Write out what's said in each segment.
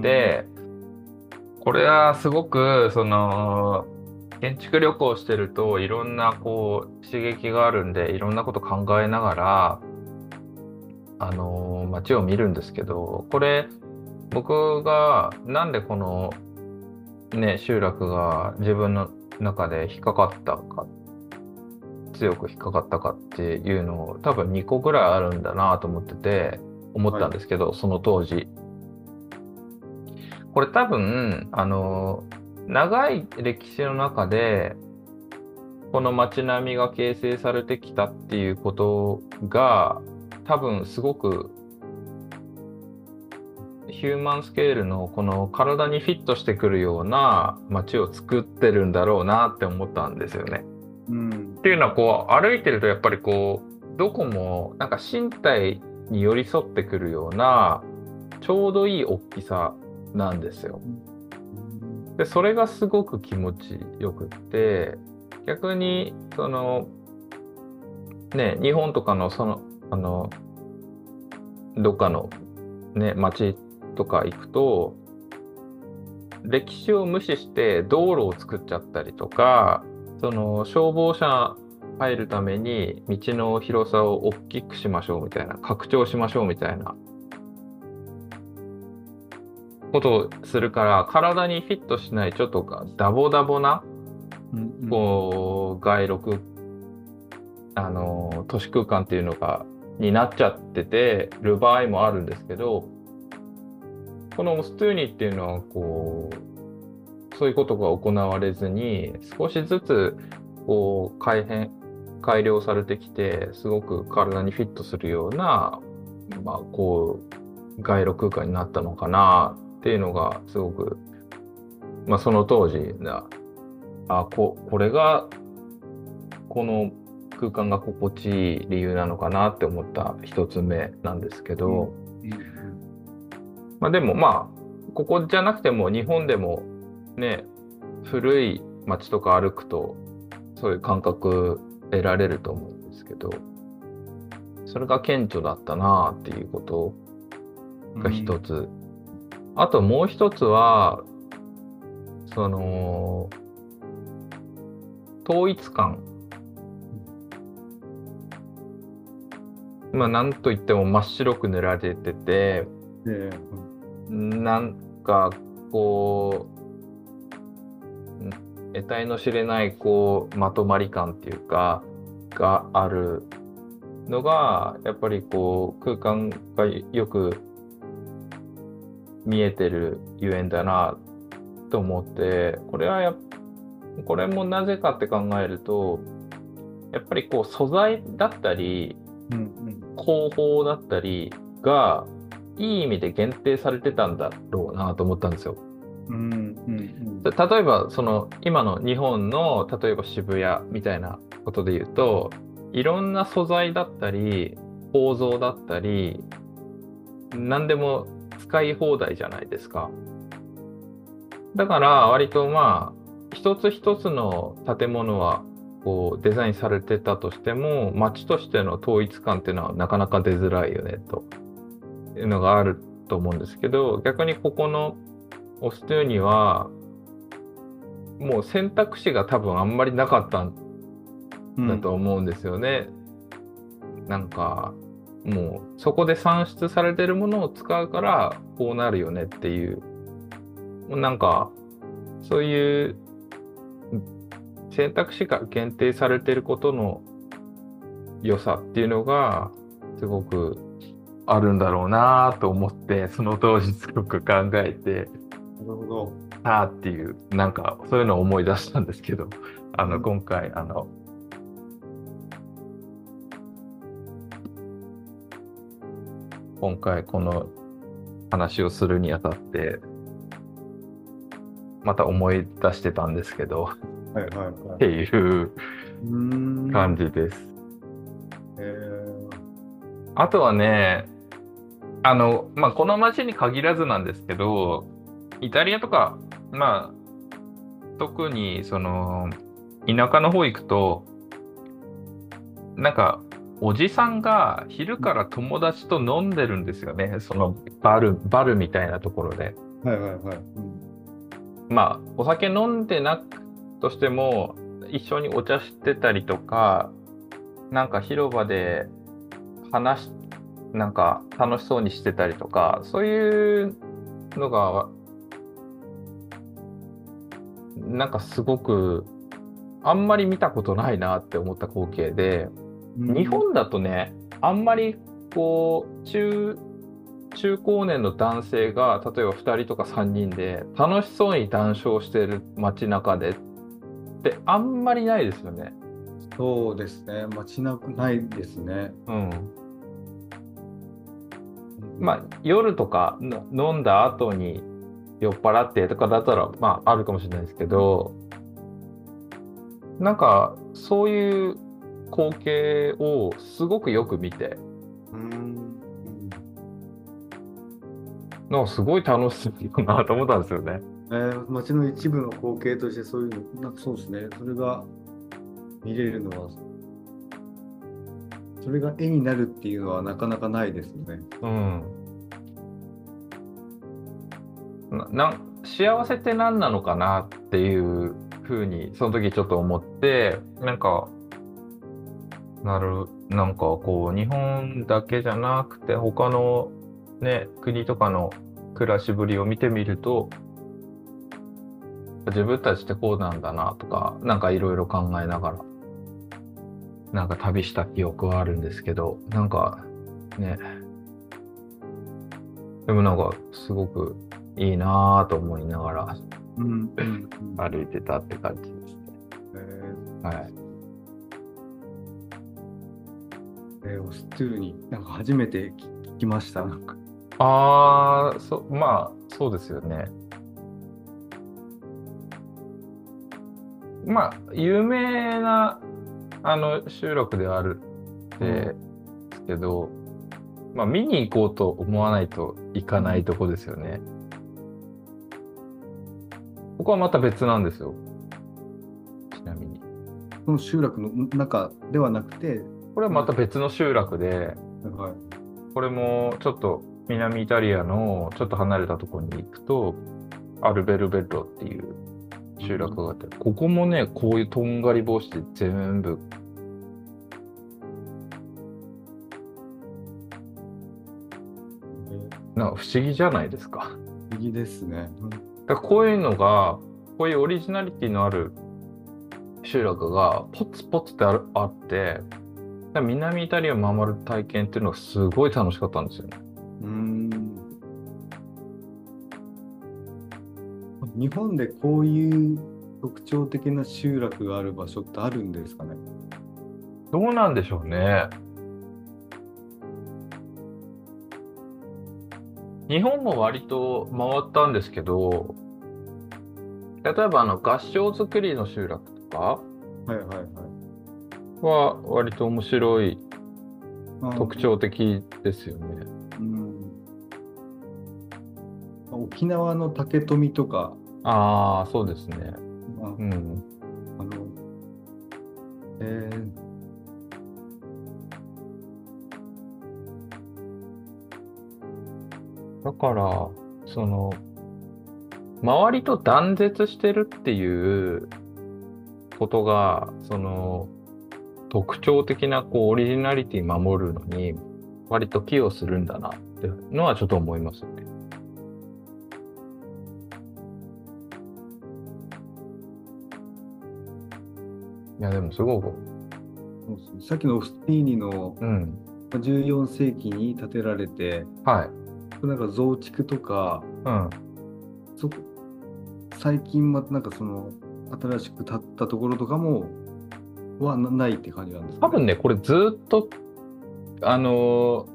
で、これはすごく、その、建築旅行してるといろんなこう刺激があるんでいろんなこと考えながらあの街を見るんですけどこれ僕がなんでこのね集落が自分の中で引っかかったか強く引っかかったかっていうのを多分2個ぐらいあるんだなと思ってて思ったんですけど、はい、その当時これ多分あの長い歴史の中でこの街並みが形成されてきたっていうことが多分すごくヒューマンスケールのこの体にフィットしてくるような街を作ってるんだろうなって思ったんですよね。うん、っていうのはこう歩いてるとやっぱりこうどこもなんか身体に寄り添ってくるようなちょうどいい大きさなんですよ。でそれがすごく気持ちよくって逆にそのね日本とかのそのあのどっかのね町とか行くと歴史を無視して道路を作っちゃったりとかその消防車入るために道の広さを大きくしましょうみたいな拡張しましょうみたいなことをするから体にフィットしないちょっとダボダボな、こう街録あの都市空間っていうのがになっちゃっててる場合もあるんですけどこのオストゥーニっていうのはこうそういうことが行われずに少しずつこう改変改良されてきてすごく体にフィットするような、まあ、こう街路空間になったのかなっていうのがすごく、まあ、その当時なあここれがこの空間が心地いい理由なのかなって思った一つ目なんですけど、うん、まあ、でもまあここじゃなくても日本でもね古い街とか歩くとそういう感覚得られると思うんですけどそれが顕著だったなっていうことが一つ、うんあともう一つは、その、統一感。まあ、なんといっても真っ白く塗られてて、えー、なんか、こう、得体の知れない、こう、まとまり感っていうか、があるのが、やっぱりこう、空間がよく見えてるゆえんだなと思ってこれはやこれもなぜかって考えるとやっぱりこう素材だったり、うんうん、工法だったりがいい意味で限定されてたんだろうなと思ったんですよ。うんうんうん、例えばその今の日本の例えば渋谷みたいなことで言うといろんな素材だったり構造だったり何でも使い放題じゃないですか。だから割とまあ一つ一つの建物はこうデザインされてたとしても街としての統一感っていうのはなかなか出づらいよねというのがあると思うんですけど逆にここのオストゥーにはもう選択肢が多分あんまりなかったんだと思うんですよね。うん、なんかもうそこで算出されてるものを使うからこうなるよねっていう。なんかそういう選択肢が限定されてることの良さっていうのがすごくあるんだろうなと思ってその当時すごく考えてなるほど。ああっていうなんかそういうのを思い出したんですけどあの今回あの今回この話をするにあたってまた思い出してたんですけど、はいはいはい、っていう感じです。あとはねあの、まあ、この町に限らずなんですけどイタリアとかまあ特にその田舎の方行くとなんかおじさんが昼から友達と飲んでるんですよね、そのバルバルみたいなところで。はいはいはい。まあお酒飲んでなくとしても一緒にお茶してたりとかなんか広場で話しなんか楽しそうにしてたりとかそういうのがなんかすごくあんまり見たことないなって思った光景で、うん日本だとねあんまりこう中中高年の男性が例えば2人とか3人で楽しそうに談笑してる街中でってあんまりないですよね。そうですね。街なくないですね。うん、まあ夜とかの飲んだ後に酔っ払ってとかだったらまああるかもしれないですけどなんかそういう光景をすごくよく見てうん。なんかすごい楽しいなと思ったんですよね。えー、街の一部の光景としてそういうの、なんかそうですね。それが見れるのは、それが絵になるっていうのはなかなかないですよね。うん。な幸せって何なのかなっていうふうにその時ちょっと思ってなんかなるなんかこう日本だけじゃなくて他のね国とかの暮らしぶりを見てみると自分たちってこうなんだなとかなんかいろいろ考えながらなんか旅した記憶はあるんですけどなんかねでもなんかすごくいいなぁと思いながら歩いてたって感じですね。えはい。ーえーオストゥーになんか初めて聞きました。なんかああ、そ、まあ、そうですよね。まあ、有名な、あの、集落ではあるんですけど、まあ、見に行こうと思わないといかないとこですよね。ここはまた別なんですよ。ちなみに。この集落の中ではなくて、これはまた別の集落で、はい、これもちょっと南イタリアのちょっと離れたところに行くと、アルベルベッロっていう集落があって、ここもね、こういうとんがり帽子で全部、なんか不思議じゃないですか。不思議ですね。だこういうのが、こういうオリジナリティのある集落がポツポツってあるあって、南イタリアを守る体験っていうのがすごい楽しかったんですよね。うーん日本でこういう特徴的な集落がある場所ってあるんですかね？どうなんでしょうね。日本も割と回ったんですけど、例えばあの合掌造りの集落とかはいはいはい。は割と面白いあ特徴的ですよね。うん沖縄の竹富とか、ああ、そうですね。あうん。あの、えーだから、その、周りと断絶してるっていうことが、その、特徴的なこうオリジナリティ守るのに、割と寄与するんだなっていうのはちょっと思いますよね。いや、でもすごく、さっきのオスティーニのうん。14世紀に建てられて、はい。なんか増築とか、うん。最近またなんかその新しく建ったところとかもはなないって感じなんですか、多分ね、これずっと、あの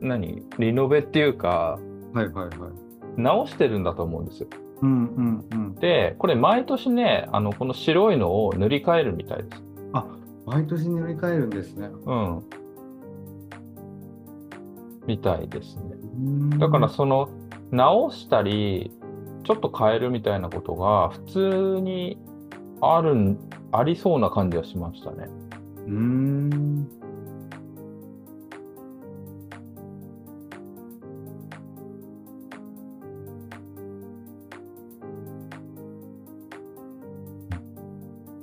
何？リノベっていうか、はいはいはい。直してるんだと思うんですよ。うんうんうん。で、これ毎年ね、あの、この白いのを塗り替えるみたいです。あ毎年塗り替えるんですね。うん。みたいですね。うんだからその、直したり、ちょっと変えるみたいなことが普通にあるんありそうな感じはしましたね。うん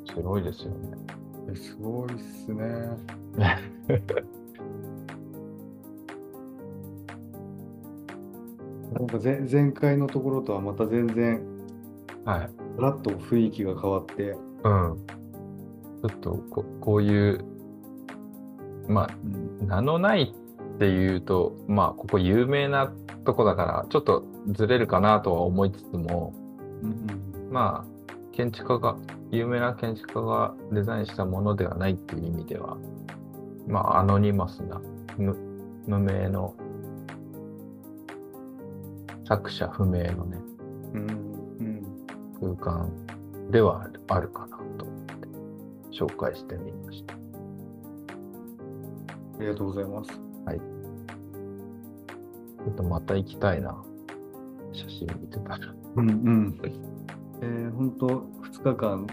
すごいですよねえ。すごいっすね。なんか前前回のところとはまた全然、はい、ガラッと雰囲気が変わって、うん。ちょっとここういう、まあ、名のないっていうと、まあ、ここ有名なとこだから、ちょっとずれるかなとは思いつつも、うんまあ、建築家が、有名な建築家がデザインしたものではないっていう意味では、まあ、アノニマスな、無無名の、作者不明のね、うんうん空間ではあるかなと思って、紹介してみました。ありがとうございます。ちょっとまた行きたいな。写真見てたら。うんうん。えー、本当2日間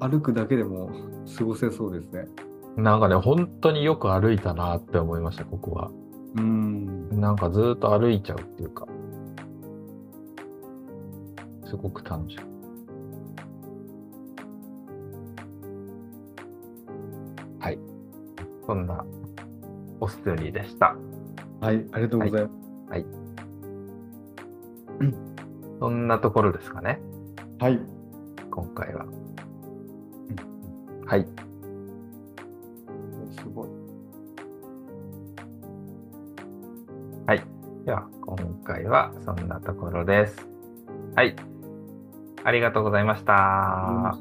歩くだけでも過ごせそうですね。なんかね、本当によく歩いたなって思いました、ここは。うん。なんかずーっと歩いちゃうっていうか。すごく楽しい。はい。そんな、オストリーでした。はい、ありがとうございます。そんなところですかね、はい。今回は。はい。すごい。では、今回はそんなところです。はい。ありがとうございました。